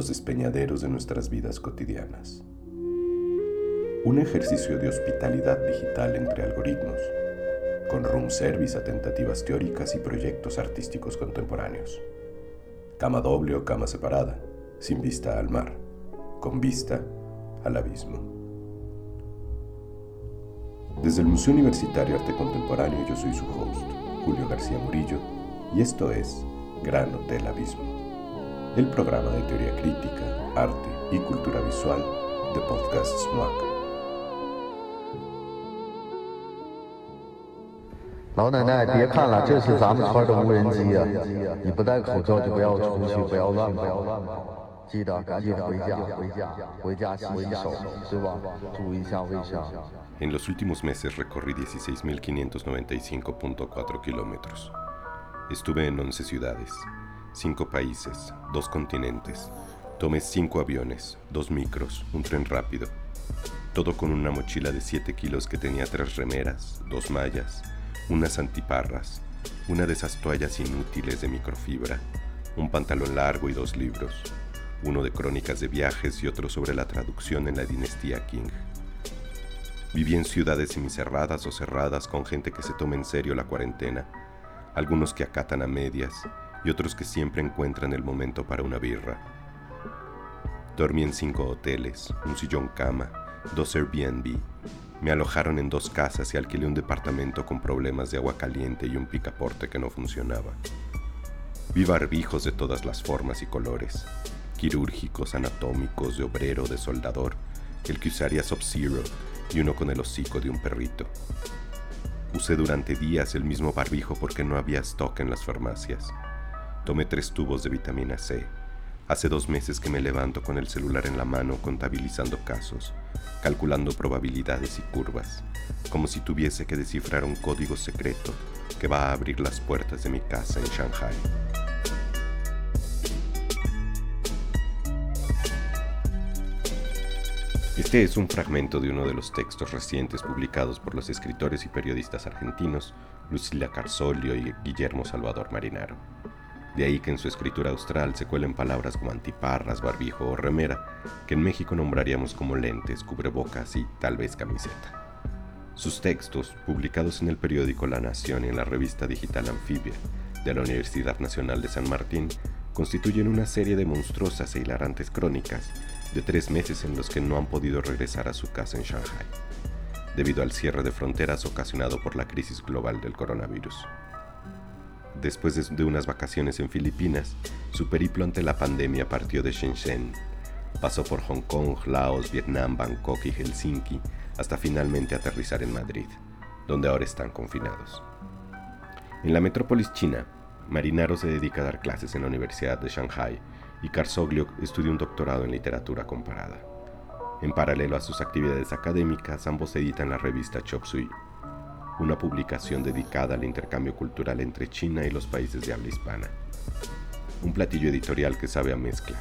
los despeñaderos de nuestras vidas cotidianas. Un ejercicio de hospitalidad digital entre algoritmos, con room service a tentativas teóricas y proyectos artísticos contemporáneos. Cama doble o cama separada, sin vista al mar, con vista al abismo. Desde el Museo Universitario Arte Contemporáneo yo soy su host, Julio García Murillo, y esto es Gran Hotel Abismo, el programa de teoría crítica, arte y cultura visual de Podcast SMAC. 老奶奶，别看了，这是咱们村的无人机呀、你不戴口罩就不要出去，不要乱跑。记得赶紧回家，回家，回家洗洗手，对吧？注意一下卫生。 En los últimos meses recorrí 16.595.4 kilómetros. Estuve en 11 ciudades, 5 países, 2 continentes. Tomé 5 aviones, 2 micros, un tren rápido. Todo con una mochila de 7 kilos que tenía 3 remeras, 2 mallas, unas antiparras, una de esas toallas inútiles de microfibra, un pantalón largo y dos libros, uno de crónicas de viajes y otro sobre la traducción en la dinastía King. Viví en ciudades semicerradas o cerradas con gente que se toma en serio la cuarentena, algunos que acatan a medias y otros que siempre encuentran el momento para una birra. Dormí en cinco hoteles, un sillón cama, dos Airbnb. Me alojaron en dos casas y alquilé un departamento con problemas de agua caliente y un picaporte que no funcionaba. Vi barbijos de todas las formas y colores, quirúrgicos, anatómicos, de obrero, de soldador, el que usaría Sub-Zero y uno con el hocico de un perrito. Usé durante días el mismo barbijo porque no había stock en las farmacias. Tomé tres tubos de vitamina C. Hace dos meses que me levanto con el celular en la mano contabilizando casos, calculando probabilidades y curvas, como si tuviese que descifrar un código secreto que va a abrir las puertas de mi casa en Shanghai. Este es un fragmento de uno de los textos recientes publicados por los escritores y periodistas argentinos Lucila Carsolio y Guillermo Salvador Marinaro. De ahí que en su escritura austral se cuelen palabras como antiparras, barbijo o remera, que en México nombraríamos como lentes, cubrebocas y tal vez camiseta. Sus textos, publicados en el periódico La Nación y en la revista digital Anfibia de la Universidad Nacional de San Martín, constituyen una serie de monstruosas e hilarantes crónicas de tres meses en los que no han podido regresar a su casa en Shanghai, debido al cierre de fronteras ocasionado por la crisis global del coronavirus. Después de, unas vacaciones en Filipinas, su periplo ante la pandemia partió de Shenzhen, pasó por Hong Kong, Laos, Vietnam, Bangkok y Helsinki, hasta finalmente aterrizar en Madrid, donde ahora están confinados. En la metrópolis china, Marinaro se dedica a dar clases en la Universidad de Shanghai y Carsoglio estudia un doctorado en literatura comparada. En paralelo a sus actividades académicas, ambos editan la revista Chop Suey, una publicación dedicada al intercambio cultural entre China y los países de habla hispana. Un platillo editorial que sabe a mezcla,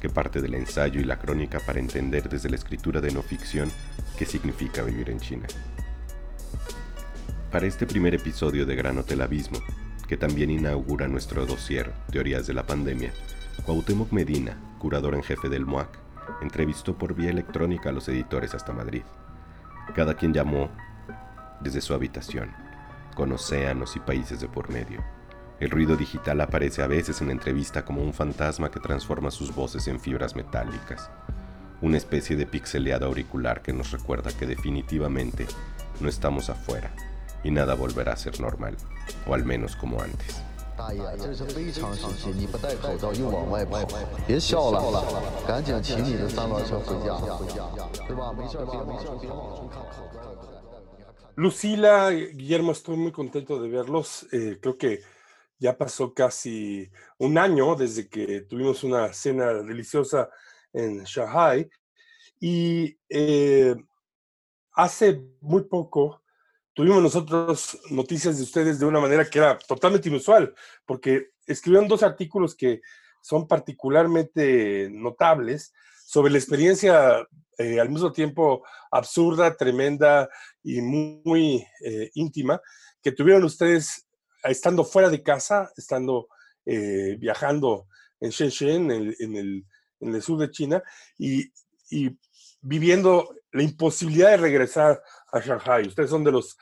que parte del ensayo y la crónica para entender desde la escritura de no ficción qué significa vivir en China. Para este primer episodio de Gran Hotel Abismo, que también inaugura nuestro dossier Teorías de la Pandemia, Cuauhtémoc Medina, curador en jefe del MOAC, entrevistó por vía electrónica a los editores hasta Madrid. Cada quien llamó desde su habitación, con océanos y países de por medio. El ruido digital aparece a veces en la entrevista como un fantasma que transforma sus voces en fibras metálicas, una especie de pixeleado auricular que nos recuerda que definitivamente no estamos afuera y nada volverá a ser normal, o al menos como antes. Lucila, Guillermo, estoy muy contento de verlos. Eh, creo que ya pasó casi un año desde que tuvimos una cena deliciosa en Shanghai y eh, hace muy poco tuvimos nosotros noticias de ustedes de una manera que era totalmente inusual, porque escribieron dos artículos que son particularmente notables sobre la experiencia eh, al mismo tiempo absurda, tremenda y muy, eh, íntima que tuvieron ustedes estando fuera de casa, estando eh, viajando en Shenzhen, en el, en el, sur de China, y, y viviendo la imposibilidad de regresar a Shanghai. Ustedes son de los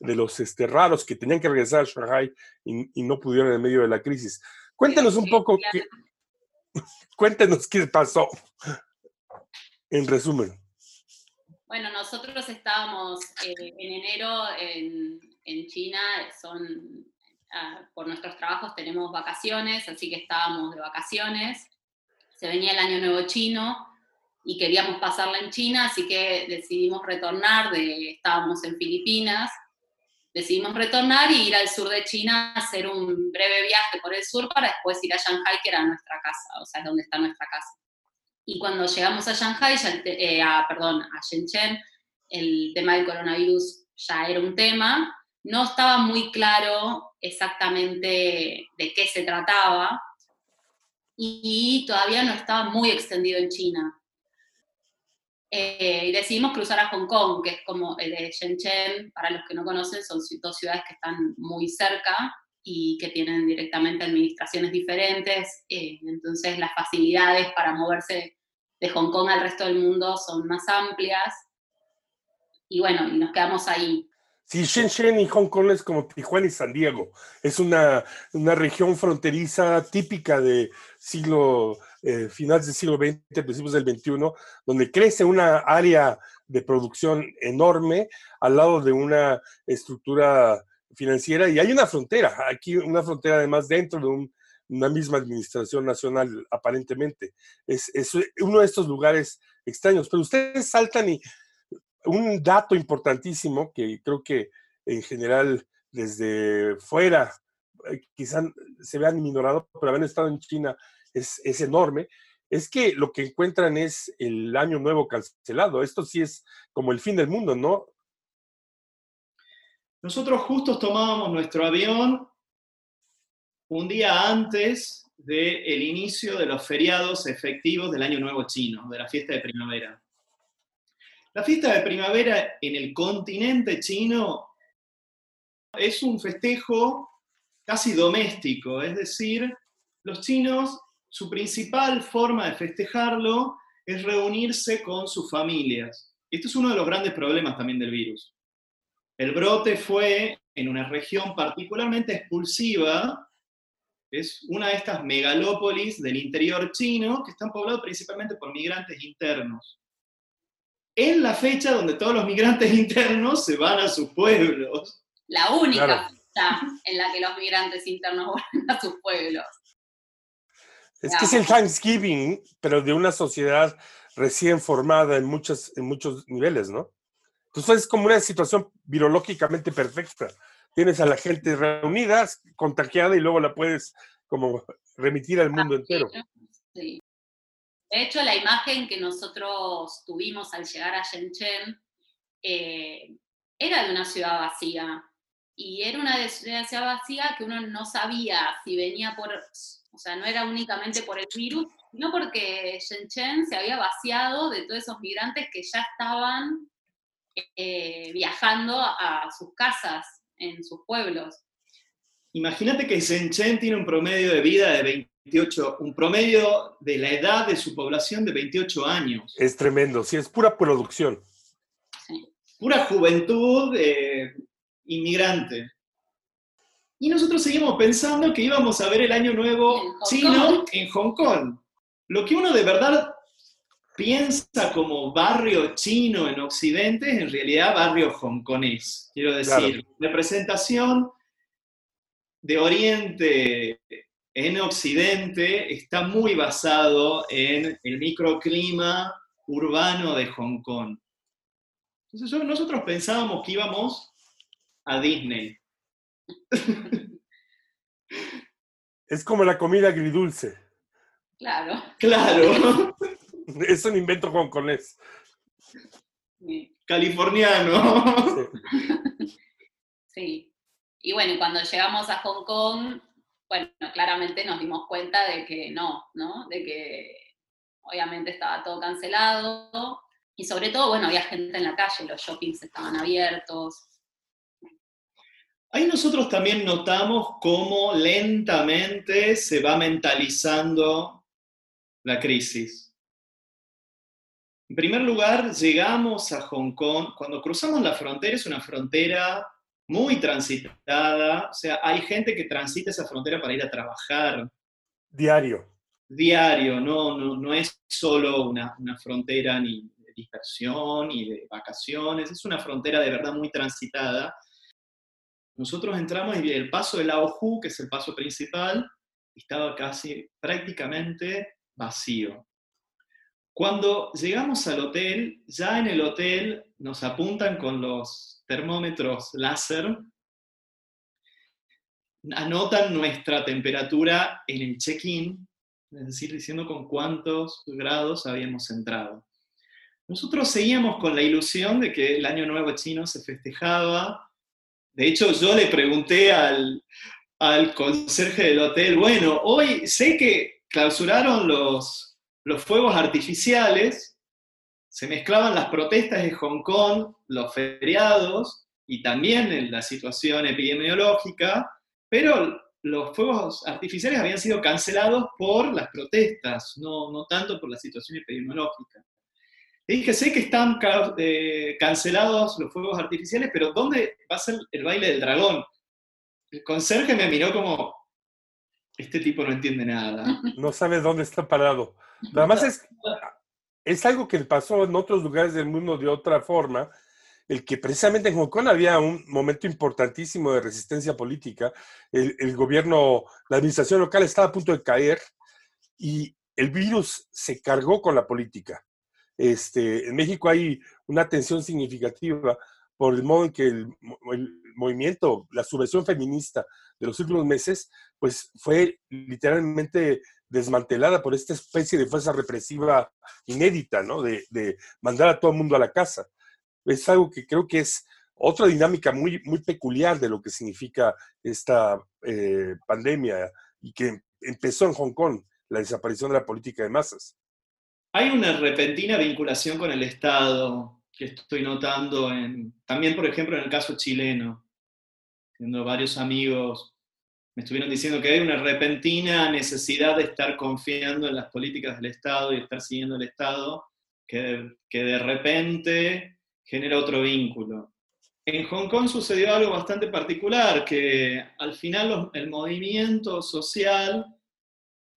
de los este, raros que tenían que regresar a Shanghai y, no pudieron en medio de la crisis. Cuéntenos un poco, qué, cuéntenos qué pasó, en resumen. Bueno, nosotros estábamos eh, en enero en, en China, son, ah, por nuestros trabajos tenemos vacaciones, así que estábamos de vacaciones. Se venía el Año Nuevo Chino y queríamos pasarla en China, así que decidimos retornar, estábamos en Filipinas decidimos retornar y ir al sur de China a hacer un breve viaje por el sur para después ir a Shanghai, que era nuestra casa, o sea, es donde está nuestra casa. Y cuando llegamos a Shanghai, eh, a, perdón, a Shenzhen, el tema del coronavirus ya era un tema. No estaba muy claro exactamente de qué se trataba y todavía no estaba muy extendido en China. Eh, y decidimos cruzar a Hong Kong, que es como el de Shenzhen, para los que no conocen, son dos ciudades que están muy cerca y que tienen directamente administraciones diferentes, eh, entonces las facilidades para moverse de Hong Kong al resto del mundo son más amplias. Y bueno, y nos quedamos ahí. Sí, Shenzhen y Hong Kong es como Tijuana y San Diego. Es una, una región fronteriza típica de siglo eh, finales del siglo XX, principios del XXI, donde crece una área de producción enorme al lado de una estructura financiera y hay una frontera, aquí una frontera además dentro de una misma administración nacional aparentemente. Es, es uno de estos lugares extraños, pero ustedes saltan y un dato importantísimo que creo que en general desde fuera eh, quizás se vean minorado, pero haber estado en China es, enorme, es que lo que encuentran es el año nuevo cancelado. Esto sí es como el fin del mundo, ¿no? Nosotros justo tomábamos nuestro avión un día antes del inicio de los feriados efectivos del Año Nuevo Chino, de la fiesta de primavera. La fiesta de primavera en el continente chino es un festejo casi doméstico, es decir, los chinos su principal forma de festejarlo es reunirse con sus familias. Esto es uno de los grandes problemas también del virus. El brote fue en una región particularmente expulsiva, es una de estas megalópolis del interior chino que están poblados principalmente por migrantes internos. Es la fecha donde todos los migrantes internos se van a sus pueblos. La única fecha en la que los migrantes internos van a sus pueblos. Es que es el Thanksgiving, pero de una sociedad recién formada en, muchos, en muchos niveles, ¿no? Entonces es como una situación virológicamente perfecta. Tienes a la gente reunida, contagiada y luego la puedes como remitir al mundo entero. Sí. De hecho, la imagen que nosotros tuvimos al llegar a Shenzhen eh, era de una ciudad vacía. Y era una ciudad vacía que uno no sabía si venía por o sea, no era únicamente por el virus, sino porque Shenzhen se había vaciado de todos esos migrantes que ya estaban eh, viajando a sus casas en sus pueblos. Imagínate que Shenzhen tiene un promedio de vida de 28, un promedio de la edad de su población de 28 años. Es tremendo, sí, es pura producción. Pura juventud eh, inmigrante. Y nosotros seguimos pensando que íbamos a ver el Año Nuevo chino en Hong Kong. Lo que uno de verdad piensa como barrio chino en Occidente es en realidad barrio hongkonés. Quiero decir, la representación de Oriente en Occidente está muy basado en el microclima urbano de Hong Kong. Entonces nosotros pensábamos que íbamos a Disney. Es como la comida agridulce. Claro. Claro. Es un invento hongkonés. Californiano. Sí. Y bueno, cuando llegamos a Hong Kong, bueno, claramente nos dimos cuenta de que no, ¿no? De que obviamente estaba todo cancelado, y sobre todo, bueno, había gente en la calle, los shoppings estaban abiertos. Ahí nosotros también notamos cómo lentamente se va mentalizando la crisis. En primer lugar, llegamos a Hong Kong, cuando cruzamos la frontera es una frontera muy transitada, o sea, hay gente que transita esa frontera para ir a trabajar. Diario. Diario, no, no, no es solo una, una frontera ni de dispersión ni de vacaciones, es una frontera de verdad muy transitada. Nosotros entramos y el paso de Laohu, que es el paso principal, estaba casi prácticamente vacío. Cuando llegamos al hotel, ya en el hotel nos apuntan con los termómetros láser, anotan nuestra temperatura en el check-in, es decir, diciendo con cuántos grados habíamos entrado. Nosotros seguíamos con la ilusión de que el Año Nuevo chino se festejaba. De hecho, yo le pregunté al, al conserje del hotel, bueno, hoy sé que clausuraron los, los fuegos artificiales, se mezclaban las protestas de Hong Kong, los feriados y también en la situación epidemiológica, pero los fuegos artificiales habían sido cancelados por las protestas, no, no tanto por la situación epidemiológica. Le dije, sé que están eh, cancelados los fuegos artificiales, pero ¿dónde va a ser el baile del dragón? El conserje me miró como, este tipo no entiende nada. No sabe dónde está parado. Además es, es algo que pasó en otros lugares del mundo de otra forma, el que precisamente en Hong Kong había un momento importantísimo de resistencia política. El, gobierno, la administración local estaba a punto de caer y el virus se cargó con la política. Este, en México hay una tensión significativa por el modo en que el, movimiento, la subversión feminista de los últimos meses, pues fue literalmente desmantelada por esta especie de fuerza represiva inédita, ¿no? De, mandar a todo el mundo a la casa es algo que creo que es otra dinámica muy, muy peculiar de lo que significa esta eh, pandemia y que empezó en Hong Kong, la desaparición de la política de masas. Hay una repentina vinculación con el Estado que estoy notando también, por ejemplo, en el caso chileno. Siendo varios amigos me estuvieron diciendo que hay una repentina necesidad de estar confiando en las políticas del Estado y estar siguiendo el Estado, que, que de repente genera otro vínculo. En Hong Kong sucedió algo bastante particular, que al final el movimiento social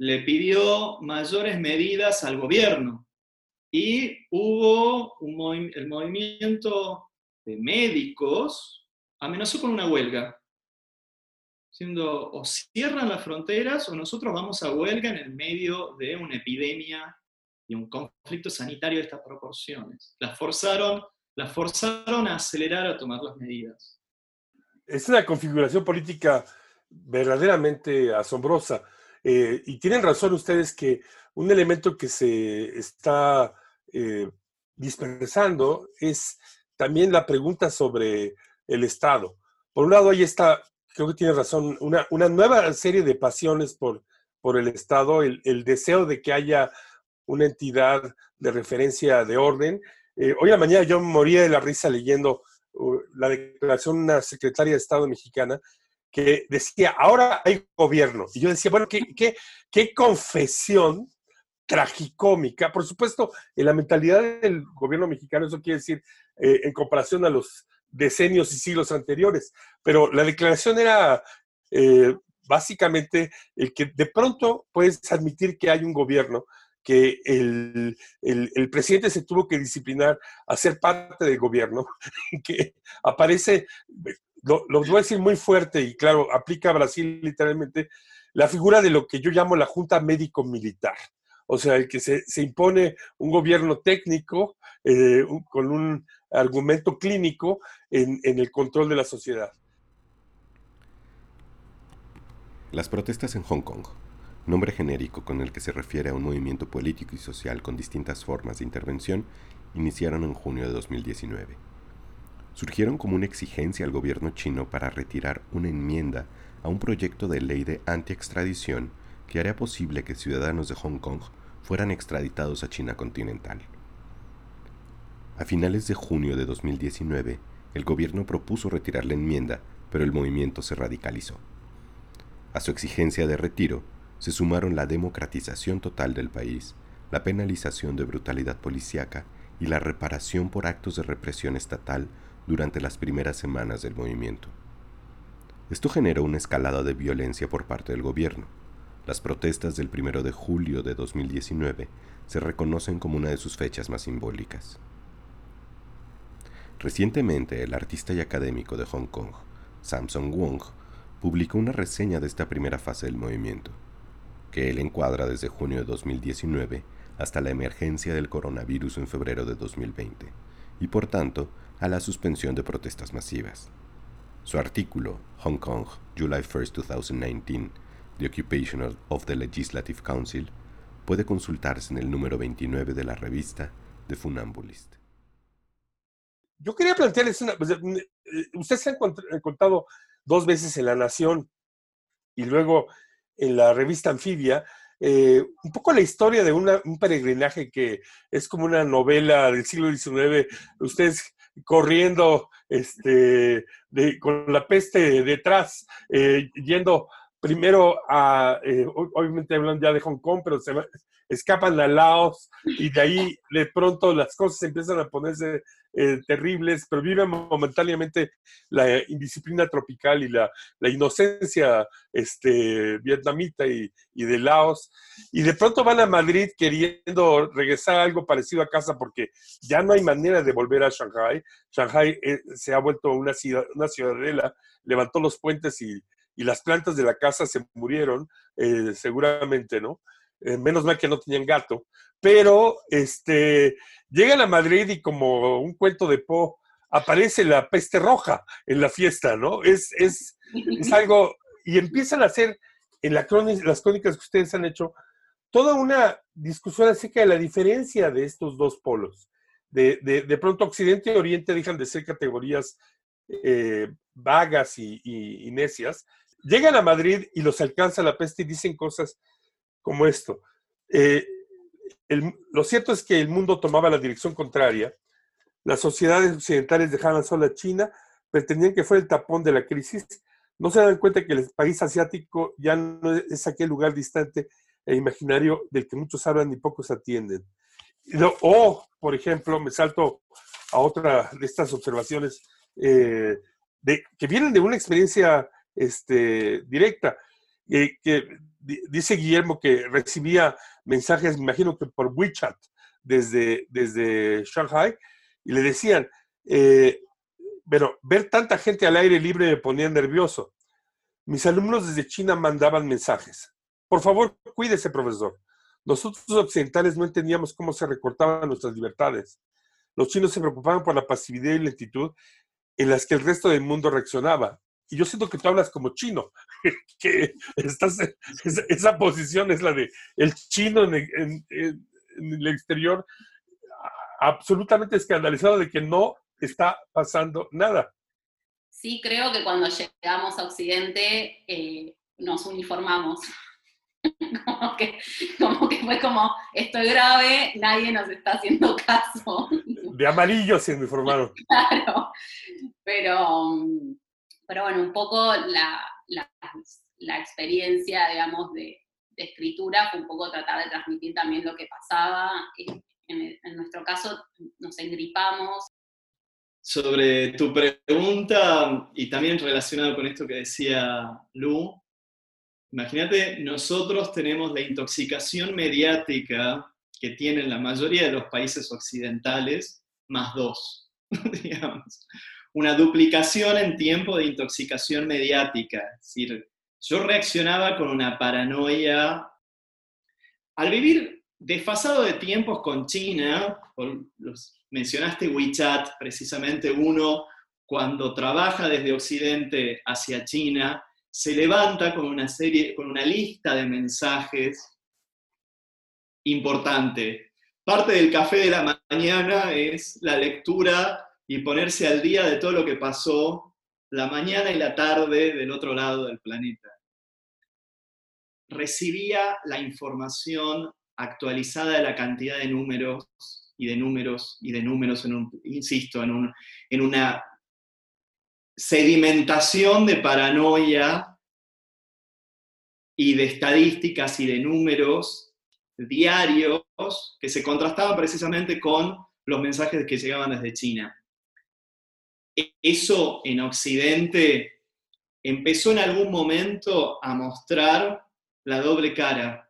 le pidió mayores medidas al gobierno y hubo el movimiento de médicos amenazó con una huelga, diciendo o cierran las fronteras o nosotros vamos a huelga en el medio de una epidemia y un conflicto sanitario de estas proporciones. Las forzaron la forzaron a acelerar a tomar las medidas. Es una configuración política verdaderamente asombrosa. Eh, y tienen razón ustedes que un elemento que se está eh, dispersando es también la pregunta sobre el Estado. Por un lado, ahí está, creo que tiene razón, una, nueva serie de pasiones por, por el Estado, el, el, deseo de que haya una entidad de referencia de orden eh, hoy a la mañana yo moría de la risa leyendo uh, la declaración de una secretaria de Estado mexicana que decía, ahora hay gobierno. Y yo decía, bueno, qué, qué, qué confesión tragicómica. Por supuesto, en la mentalidad del gobierno mexicano, eso quiere decir eh, en comparación a los decenios y siglos anteriores. Pero la declaración era eh, básicamente el que de pronto puedes admitir que hay un gobierno, que el, el, presidente se tuvo que disciplinar a ser parte del gobierno, que aparece, lo, lo, voy a decir muy fuerte y claro, aplica a Brasil literalmente, la figura de lo que yo llamo la Junta Médico-Militar. O sea, el que se, se impone un gobierno técnico eh, con un argumento clínico en, en el control de la sociedad. Las protestas en Hong Kong nombre genérico con el que se refiere a un movimiento político y social con distintas formas de intervención, iniciaron en junio de 2019. Surgieron como una exigencia al gobierno chino para retirar una enmienda a un proyecto de ley de anti-extradición que haría posible que ciudadanos de Hong Kong fueran extraditados a China continental. A finales de junio de 2019, el gobierno propuso retirar la enmienda, pero el movimiento se radicalizó. A su exigencia de retiro se sumaron la democratización total del país, la penalización de brutalidad policíaca y la reparación por actos de represión estatal durante las primeras semanas del movimiento. Esto generó una escalada de violencia por parte del gobierno. Las protestas del 1 de julio de 2019 se reconocen como una de sus fechas más simbólicas. Recientemente, el artista y académico de Hong Kong, Samson Wong, publicó una reseña de esta primera fase del movimiento, que él encuadra desde junio de 2019 hasta la emergencia del coronavirus en febrero de 2020, y por tanto a la suspensión de protestas masivas. Su artículo, Hong Kong, July 1, 2019, The Occupation of the Legislative Council, puede consultarse en el número 29 de la revista The Funambulist. Yo quería plantearles una. Eh, ustedes se han contado dos veces en La Nación y luego en la revista Anfibia, eh, un poco la historia de un peregrinaje que es como una novela del siglo XIX, ustedes corriendo este, con la peste detrás, eh, yendo primero a, eh, obviamente hablan ya de Hong Kong, pero se escapan a Laos y de ahí de pronto las cosas empiezan a ponerse eh, terribles, pero viven momentáneamente la indisciplina tropical y la, la inocencia este, vietnamita y, y, de Laos. Y de pronto van a Madrid queriendo regresar a algo parecido a casa porque ya no hay manera de volver a Shanghai. Shanghai eh, se ha vuelto una, ciudad, una ciudadela, levantó los puentes y, y las plantas de la casa se murieron, eh, seguramente, ¿no? Menos mal que no tenían gato, pero este, llegan a Madrid y como un cuento de Poe, aparece la peste roja en la fiesta, ¿no? Es, es, es algo, y empiezan a hacer en la las crónicas que ustedes han hecho, toda una discusión acerca de la diferencia de estos dos polos. De, de, de pronto Occidente y Oriente dejan de ser categorías eh, vagas y, y, y, necias. Llegan a Madrid y los alcanza la peste y dicen cosas como esto. Eh, lo cierto es que el mundo tomaba la dirección contraria. Las sociedades occidentales dejaban sola a China, pretendían que fuera el tapón de la crisis. No se dan cuenta que el país asiático ya no es aquel lugar distante e imaginario del que muchos hablan y pocos atienden. O, por ejemplo, me salto a otra de estas observaciones eh, que vienen de una experiencia este, directa, eh, que dice Guillermo que recibía mensajes, me imagino que por WeChat, desde, desde Shanghai, y le decían, eh, bueno, ver tanta gente al aire libre me ponía nervioso. Mis alumnos desde China mandaban mensajes. Por favor, cuídese, profesor. Nosotros occidentales no entendíamos cómo se recortaban nuestras libertades. Los chinos se preocupaban por la pasividad y lentitud en las que el resto del mundo reaccionaba y yo siento que tú hablas como chino, que estás, esa, posición es la de el chino en, el exterior, absolutamente escandalizado de que no está pasando nada. Sí, creo que cuando llegamos a Occidente eh, nos uniformamos. como, que, como que fue como, esto es grave, nadie nos está haciendo caso. De amarillo se uniformaron. Claro, pero pero bueno, un poco la, la, experiencia, digamos, de, escritura fue un poco tratar de transmitir también lo que pasaba. En, en nuestro caso nos engripamos. Sobre tu pregunta y también relacionado con esto que decía Lu, imagínate, nosotros tenemos la intoxicación mediática que tienen la mayoría de los países occidentales, más dos, digamos una duplicación en tiempo de intoxicación mediática. Es decir, yo reaccionaba con una paranoia. Al vivir desfasado de tiempos con China, mencionaste WeChat, precisamente uno cuando trabaja desde Occidente hacia China, se levanta con una serie, con una lista de mensajes importante. Parte del café de la mañana es la lectura y ponerse al día de todo lo que pasó la mañana y la tarde del otro lado del planeta. Recibía la información actualizada de la cantidad de números y de números y de números, en un, insisto, en, un, en una sedimentación de paranoia y de estadísticas y de números diarios que se contrastaban precisamente con los mensajes que llegaban desde China. Eso en Occidente empezó en algún momento a mostrar la doble cara.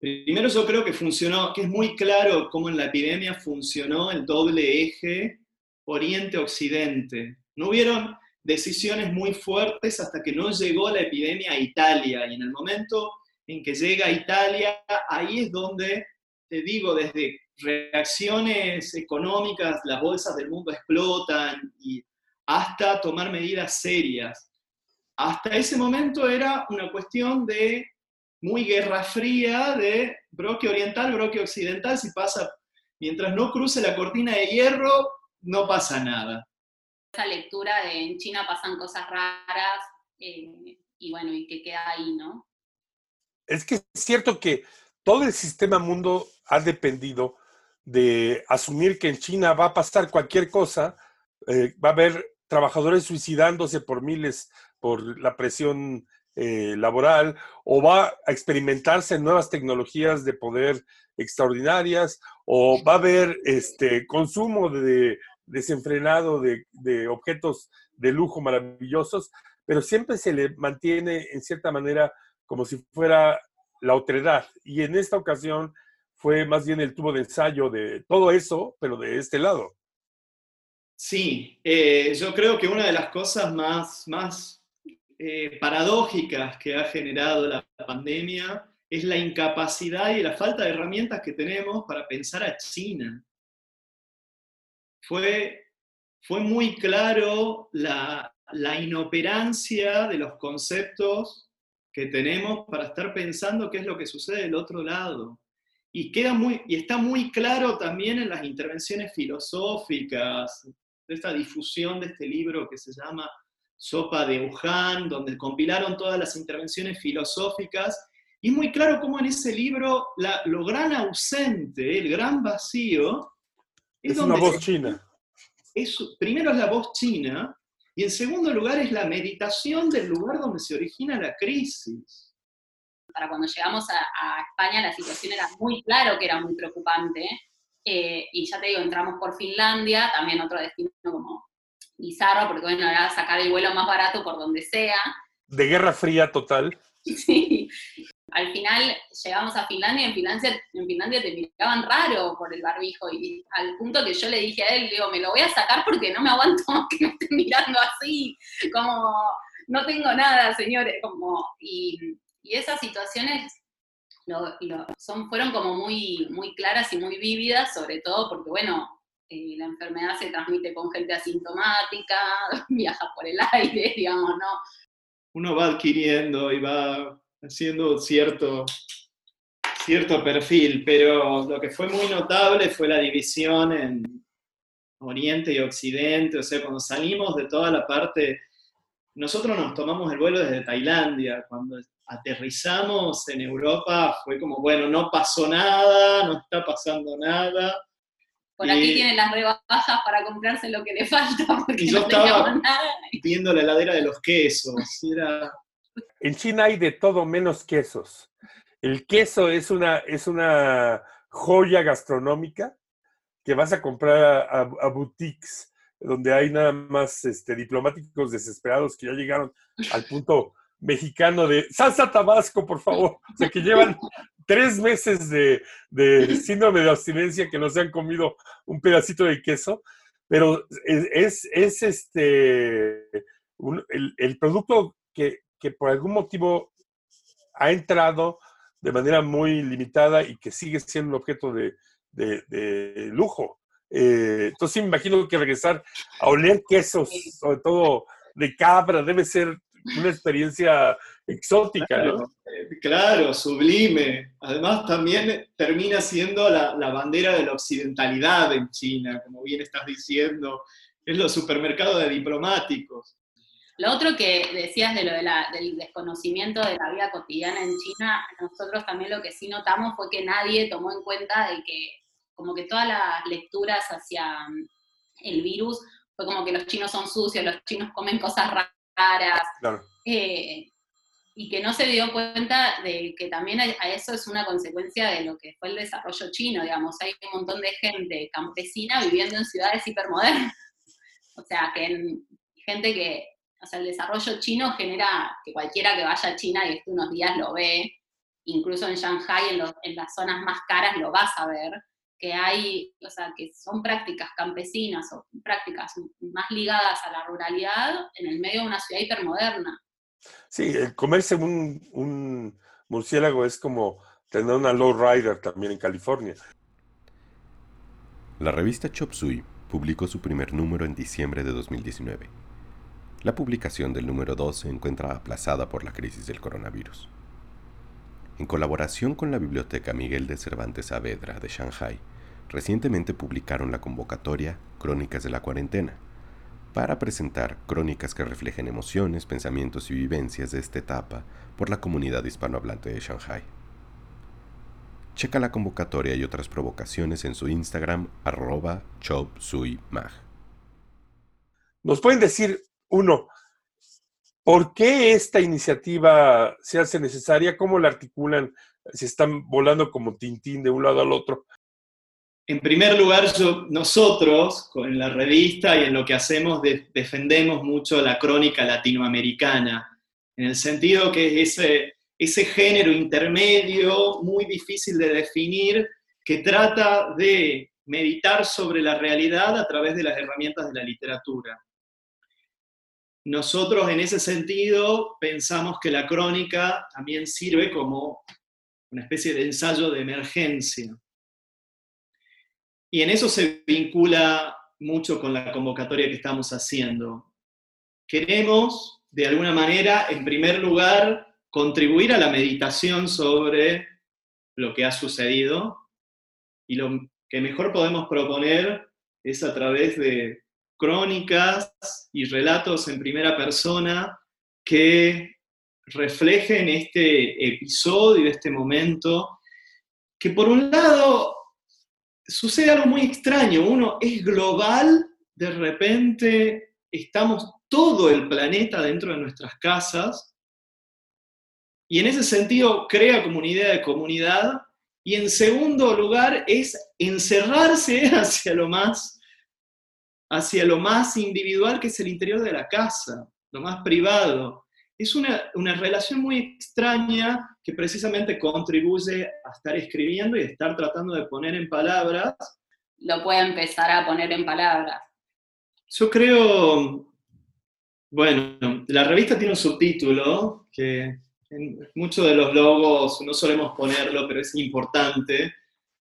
Primero yo creo que funcionó, que es muy claro cómo en la epidemia funcionó el doble eje Oriente-Occidente. No hubieron decisiones muy fuertes hasta que no llegó la epidemia a Italia. Y en el momento en que llega a Italia, ahí es donde, te digo, desde reacciones económicas, las bolsas del mundo explotan, y hasta tomar medidas serias. Hasta ese momento era una cuestión de muy guerra fría, de bloque oriental, bloque occidental, si pasa, mientras no cruce la cortina de hierro, no pasa nada. Esa lectura de en China pasan cosas raras eh, y bueno, y que queda ahí, ¿no? Es que es cierto que todo el sistema mundo ha dependido de asumir que en China va a pasar cualquier cosa, eh, va a haber trabajadores suicidándose por miles por la presión eh, laboral, o va a experimentarse nuevas tecnologías de poder extraordinarias, o va a haber este consumo de, desenfrenado de, de objetos de lujo maravillosos, pero siempre se le mantiene en cierta manera como si fuera la otredad. Y en esta ocasión fue más bien el tubo de ensayo de todo eso, pero de este lado. Sí, eh, yo creo que una de las cosas más, más eh, paradójicas que ha generado la pandemia es la incapacidad y la falta de herramientas que tenemos para pensar a China. Fue, fue muy claro la, la inoperancia de los conceptos que tenemos para estar pensando qué es lo que sucede del otro lado. Y, queda muy, y está muy claro también en las intervenciones filosóficas, de esta difusión de este libro que se llama Sopa de Wuhan, donde compilaron todas las intervenciones filosóficas. Y muy claro cómo en ese libro la, lo gran ausente, el gran vacío, es, una voz china. Es, primero es la voz china, y en segundo lugar es la meditación del lugar donde se origina la crisis para cuando llegamos a, España la situación era muy claro que era muy preocupante. Eh, y ya te digo, entramos por Finlandia, también otro destino como bizarro, porque bueno, era sacar el vuelo más barato por donde sea. De guerra fría total. Sí. Al final llegamos a Finlandia y en Finlandia, en Finlandia te miraban raro por el barbijo y al punto que yo le dije a él, digo, me lo voy a sacar porque no me aguanto que me estén mirando así, como no tengo nada, señores, como, y y esas situaciones son, fueron como muy, muy claras y muy vívidas, sobre todo porque, bueno, eh, la enfermedad se transmite con gente asintomática, viaja por el aire, digamos, ¿no? Uno va adquiriendo y va haciendo cierto, cierto perfil, pero lo que fue muy notable fue la división en Oriente y Occidente, o sea, cuando salimos de toda la parte, nosotros nos tomamos el vuelo desde Tailandia, cuando aterrizamos en Europa fue como, bueno, no pasó nada, no está pasando nada. Por aquí tienen las rebajas para comprarse lo que le falta. y yo estaba viendo la heladera de los quesos. En China hay de todo menos quesos. El queso es una, es una joya gastronómica que vas a comprar a, a boutiques donde hay nada más este, diplomáticos desesperados que ya llegaron al punto mexicano de salsa tabasco, por favor. O sea, que llevan tres meses de, síndrome de abstinencia que no se han comido un pedacito de queso, pero es, es este el, producto que, por algún motivo ha entrado de manera muy limitada y que sigue siendo un objeto de, lujo. Eh, entonces imagino que regresar a oler quesos, sobre todo de cabra, debe ser una experiencia exótica, claro, sublime. Además, también termina siendo la, bandera de la occidentalidad en China, como bien estás diciendo. Es los supermercados de diplomáticos. Lo otro que decías de lo del desconocimiento de la vida cotidiana en China, nosotros también lo que sí notamos fue que nadie tomó en cuenta de que como que todas las lecturas hacia mm, el virus fue como que los chinos son sucios, los chinos comen cosas raras. Eh, y que no se dio cuenta de que también a eso es una consecuencia de lo que fue el desarrollo chino, digamos, hay un montón de gente campesina viviendo en ciudades hipermodernas, o sea, que gente que, o sea, el desarrollo chino genera que cualquiera que vaya a China y esté unos días lo ve, incluso en Shanghai, en, en las zonas más caras lo vas a ver, que hay, o sea, que son prácticas campesinas o prácticas más ligadas a la ruralidad en el medio de una ciudad hipermoderna. Sí, el comerse un, murciélago es como tener una low rider también en California. La revista Chop Suey publicó su primer número en diciembre de 2019. La publicación del número 2 se encuentra aplazada por la crisis del coronavirus. En colaboración con la Biblioteca Miguel de Cervantes Saavedra de Shanghai, recientemente publicaron la convocatoria Crónicas de la Cuarentena, para presentar crónicas que reflejen emociones, pensamientos y vivencias de esta etapa por la comunidad hispanohablante de Shanghai. Checa la convocatoria y otras provocaciones en su Instagram arroba chopsuimag. ¿Nos pueden decir, uno, por qué esta iniciativa se hace necesaria? ¿Cómo la articulan? Si están volando como tintín de un lado al otro. En primer lugar, nosotros, en la revista y en lo que hacemos, defendemos mucho la crónica latinoamericana, en el sentido que es ese, ese género intermedio muy difícil de definir que trata de meditar sobre la realidad a través de las herramientas de la literatura. Nosotros en ese sentido pensamos que la crónica también sirve como una especie de ensayo de emergencia. Y en eso se vincula mucho con la convocatoria que estamos haciendo. Queremos, de alguna manera, en primer lugar, contribuir a la meditación sobre lo que ha sucedido y lo que mejor podemos proponer es a través de crónicas y relatos en primera persona que reflejen este episodio, este momento, que por un lado sucede algo muy extraño. Uno es global, de repente estamos todo el planeta dentro de nuestras casas, y en ese sentido crea como una idea de comunidad, y en segundo lugar es encerrarse hacia lo más, hacia lo más individual que es el interior de la casa, lo más privado es una, relación muy extraña que precisamente contribuye a estar escribiendo y estar tratando de poner en palabras. Lo puede empezar a poner en palabras. Yo creo, bueno, la revista tiene un subtítulo que en muchos de los logos no solemos ponerlo, pero es importante,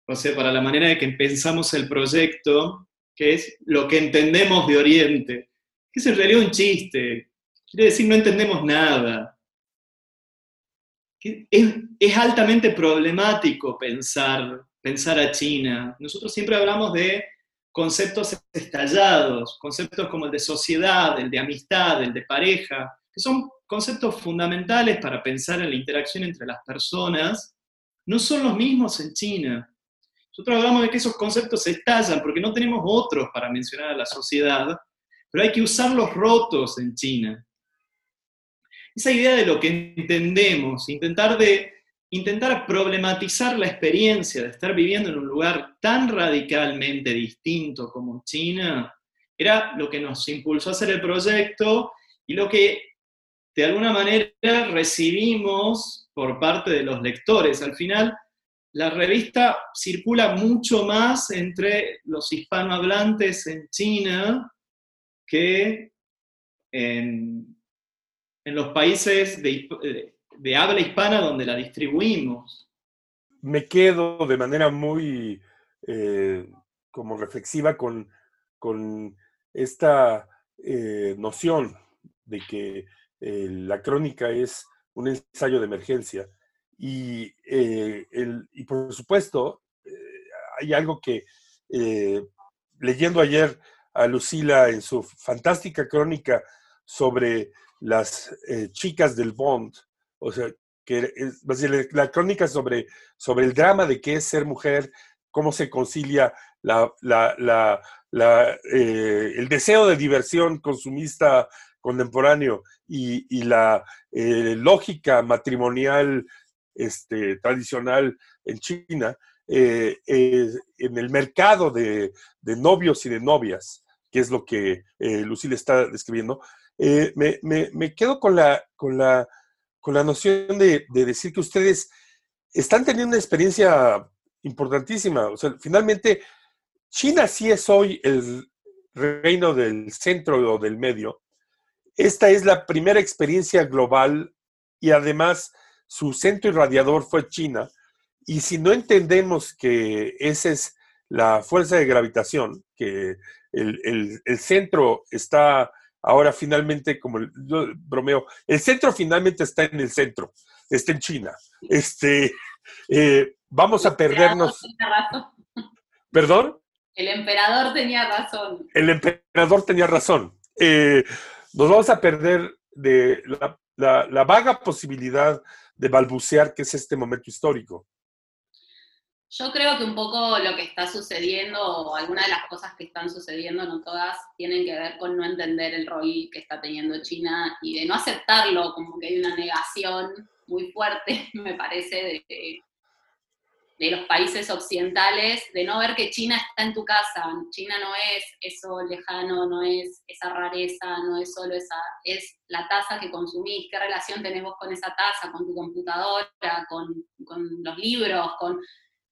o sea, para la manera de que pensamos el proyecto, que es lo que entendemos de Oriente, que es en realidad un chiste, Quiere decir, no entendemos nada. Es, altamente problemático pensar, pensar a China. Nosotros siempre hablamos de conceptos estallados, conceptos como el de sociedad, el de amistad, el de pareja, que son conceptos fundamentales para pensar en la interacción entre las personas, no son los mismos en China. Nosotros hablamos de que esos conceptos estallan porque no tenemos otros para mencionar a la sociedad, pero hay que usar los rotos en China esa idea de lo que entendemos, intentar, de, intentar problematizar la experiencia de estar viviendo en un lugar tan radicalmente distinto como China, era lo que nos impulsó a hacer el proyecto y lo que de alguna manera recibimos por parte de los lectores. Al final, la revista circula mucho más entre los hispanohablantes en China que en, los países de, habla hispana donde la distribuimos. Me quedo de manera muy eh, como reflexiva con, con esta eh, noción de que eh, la crónica es un ensayo de emergencia. Y, y por supuesto, hay algo que, leyendo ayer a Lucila en su fantástica crónica sobre las eh, chicas del Bond, o sea, que es, la crónica sobre, sobre el drama de qué es ser mujer, cómo se concilia la, eh, el deseo de diversión consumista contemporáneo y, la eh, lógica matrimonial este, tradicional en China, en el mercado de, novios y de novias, que es lo que Lucille está describiendo, eh, me, quedo con la, con la, con la noción de, decir que ustedes están teniendo una experiencia importantísima. O finalmente, China sí es hoy el reino del centro o del medio. Esta es la primera experiencia global y además su centro irradiador fue China. Y si no entendemos que esa es la fuerza de gravitación, que el, el centro está ahora finalmente, como yo bromeo, el centro finalmente está en el centro, está en China. Este, eh, vamos a perdernos. ¿Perdón? El emperador tenía razón. El emperador tenía razón. Eh, nos vamos a perder de la vaga posibilidad de balbucear que es este momento histórico. Yo creo que un poco lo que está sucediendo, o algunas de las cosas que están sucediendo, no todas, tienen que ver con no entender el rol que está teniendo China y de no aceptarlo, como que hay una negación muy fuerte, me parece, de, de los países occidentales, de no ver que China está en tu casa. China no es eso lejano, no es esa rareza, no es solo esa, es la taza que consumís, qué relación tenés vos con esa taza, con tu computadora, con, con los libros, con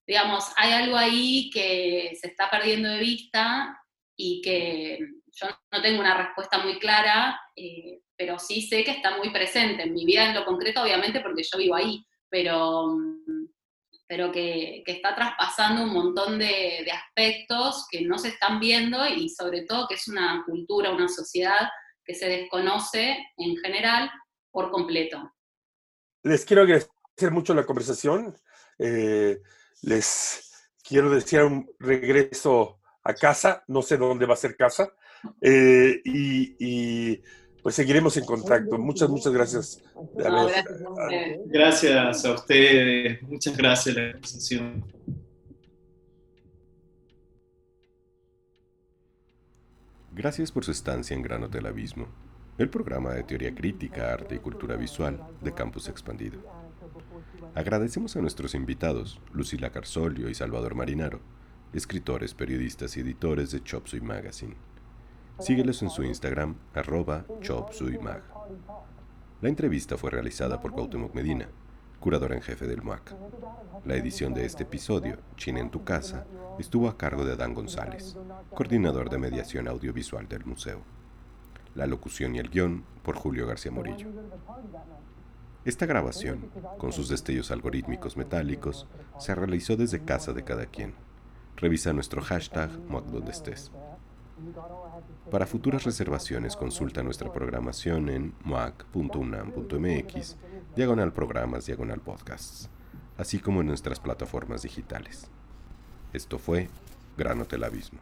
digamos, hay algo ahí que se está perdiendo de vista y que yo no tengo una respuesta muy clara, eh, pero sí sé que está muy presente en mi vida en lo concreto, obviamente, porque yo vivo ahí, pero, pero que, está traspasando un montón de, de, aspectos que no se están viendo y sobre todo que es una cultura, una sociedad que se desconoce en general por completo. Les quiero agradecer mucho la conversación. Eh, les quiero desear un regreso a casa, no sé dónde va a ser casa, eh, y, pues seguiremos en contacto. Muchas, muchas gracias. gracias, a ustedes, muchas gracias la conversación. Gracias por su estancia en Grano del Abismo, el programa de teoría crítica, arte y cultura visual de Campus Expandido. Agradecemos a nuestros invitados, Lucila Carsolio y Salvador Marinaro, escritores, periodistas y editores de Chop Suey Magazine. Síguelos en su Instagram, arroba chopsuimag. La entrevista fue realizada por Cuauhtémoc Medina, curador en jefe del MUAC. La edición de este episodio, China en tu casa, estuvo a cargo de Dan González, coordinador de mediación audiovisual del museo. La locución y el guion por Julio García Morillo. Esta grabación, con sus destellos algorítmicos metálicos, se realizó desde casa de cada quien. Revisa nuestro hashtag estés. Para futuras reservaciones consulta nuestra programación en moac.unam.mx, diagonal programas, diagonal podcasts, así como en nuestras plataformas digitales. Esto fue Grano Abismo.